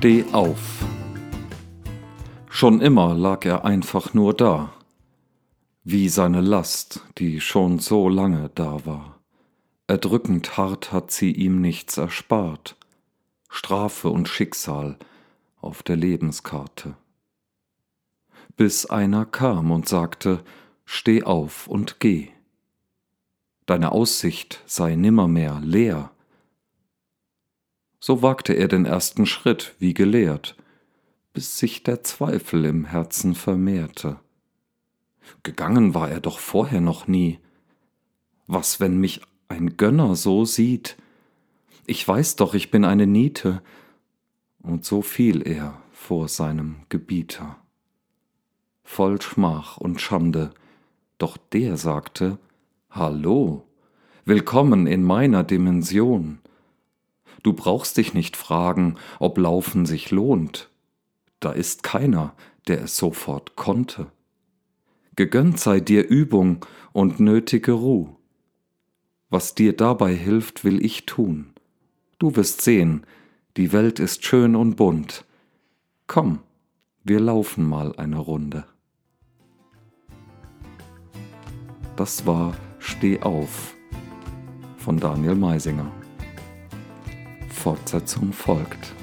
Steh auf. Schon immer lag er einfach nur da, wie seine Last, die schon so lange da war. Erdrückend hart hat sie ihm nichts erspart, Strafe und Schicksal auf der Lebenskarte. Bis einer kam und sagte, Steh auf und geh. Deine Aussicht sei nimmermehr leer, so wagte er den ersten Schritt wie gelehrt, bis sich der Zweifel im Herzen vermehrte. Gegangen war er doch vorher noch nie. Was, wenn mich ein Gönner so sieht? Ich weiß doch, ich bin eine Niete. Und so fiel er vor seinem Gebieter. Voll Schmach und Schande, doch der sagte, Hallo, willkommen in meiner Dimension. Du brauchst dich nicht fragen, ob Laufen sich lohnt. Da ist keiner, der es sofort konnte. Gegönnt sei dir Übung und nötige Ruh. Was dir dabei hilft, will ich tun. Du wirst sehen, die Welt ist schön und bunt. Komm, wir laufen mal eine Runde. Das war Steh auf von Daniel Meisinger. Fortsetzung folgt.